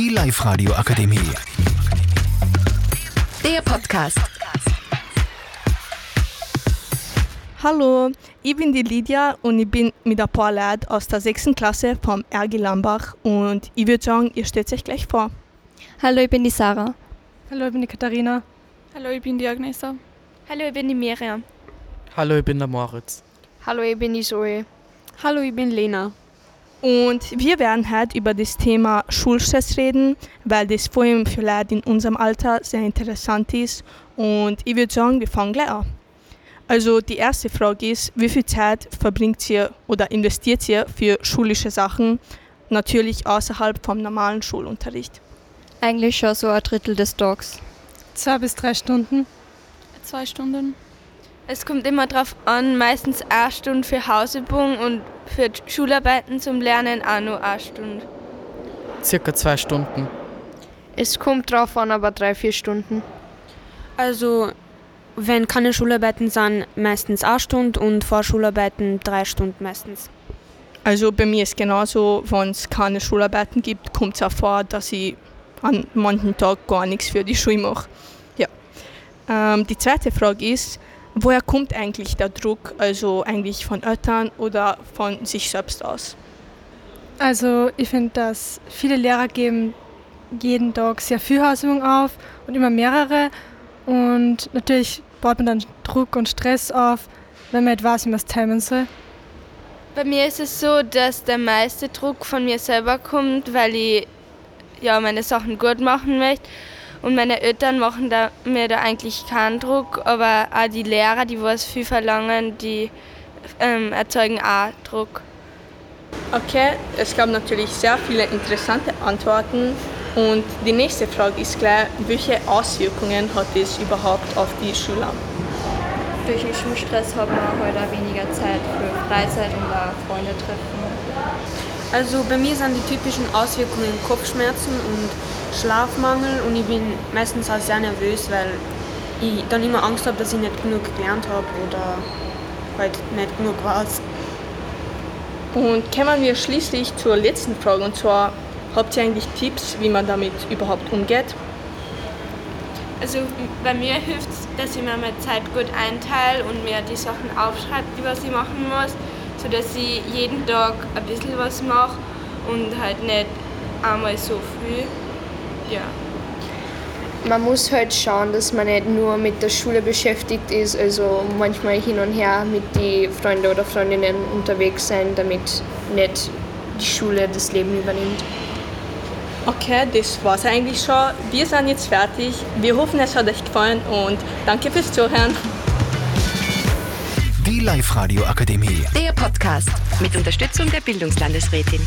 Die Live-Radio Akademie. Der Podcast. Hallo, ich bin die Lydia und ich bin mit ein paar Leuten aus der 6. Klasse vom RG Lambach und ich würde sagen, ihr stellt euch gleich vor. Hallo, ich bin die Sarah. Hallo, ich bin die Katharina. Hallo, ich bin die Agnesa. Hallo, ich bin die Miriam. Hallo, ich bin der Moritz. Hallo, ich bin die Zoe. Hallo, ich bin Lena. Und wir werden heute über das Thema Schulstress reden, weil das vor allem für Leute in unserem Alter sehr interessant ist. Und ich würde sagen, wir fangen gleich an. Also die erste Frage ist, wie viel Zeit verbringt ihr oder investiert ihr für schulische Sachen, natürlich außerhalb vom normalen Schulunterricht? Eigentlich schon so ein Drittel des Tages. Zwei bis drei Stunden. Zwei Stunden. Es kommt immer drauf an, meistens eine Stunde für Hausübung und für Schularbeiten zum Lernen auch nur eine Stunde. Circa zwei Stunden. Es kommt drauf an, aber drei, vier Stunden. Also, wenn keine Schularbeiten sind, meistens eine Stunde und Vorschularbeiten drei Stunden meistens. Also bei mir ist genauso, wenn es keine Schularbeiten gibt, kommt es auch vor, dass ich an manchen Tagen gar nichts für die Schule mache. Ja. Ähm, die zweite Frage ist, woher kommt eigentlich der Druck, also eigentlich von Eltern oder von sich selbst aus? Also ich finde, dass viele Lehrer geben jeden Tag sehr viel Hausübung auf und immer mehrere. Und natürlich baut man dann Druck und Stress auf, wenn man nicht weiß, wie man es timen soll. Bei mir ist es so, dass der meiste Druck von mir selber kommt, weil ich ja, meine Sachen gut machen möchte. Und meine Eltern machen da, mir da eigentlich keinen Druck, aber auch die Lehrer, die was viel verlangen, die ähm, erzeugen auch Druck. Okay, es gab natürlich sehr viele interessante Antworten. Und die nächste Frage ist gleich, welche Auswirkungen hat es überhaupt auf die Schüler? Durch den Schulstress hat man heute auch weniger Zeit für Freizeit und auch Freunde treffen. Also bei mir sind die typischen Auswirkungen Kopfschmerzen und Schlafmangel und ich bin meistens auch sehr nervös, weil ich dann immer Angst habe, dass ich nicht genug gelernt habe oder halt nicht genug weiß. Und kommen wir schließlich zur letzten Frage und zwar, habt ihr eigentlich Tipps, wie man damit überhaupt umgeht? Also bei mir hilft es, dass ich mir meine Zeit gut einteile und mir die Sachen aufschreibe, die was ich machen muss, sodass ich jeden Tag ein bisschen was mache und halt nicht einmal so viel. Ja. Man muss halt schauen, dass man nicht nur mit der Schule beschäftigt ist, also manchmal hin und her mit den Freunden oder Freundinnen unterwegs sein, damit nicht die Schule das Leben übernimmt. Okay, das war's eigentlich schon. Wir sind jetzt fertig. Wir hoffen, es hat euch gefallen und danke fürs Zuhören. Die Live-Radio Akademie. Der Podcast mit Unterstützung der Bildungslandesrätin.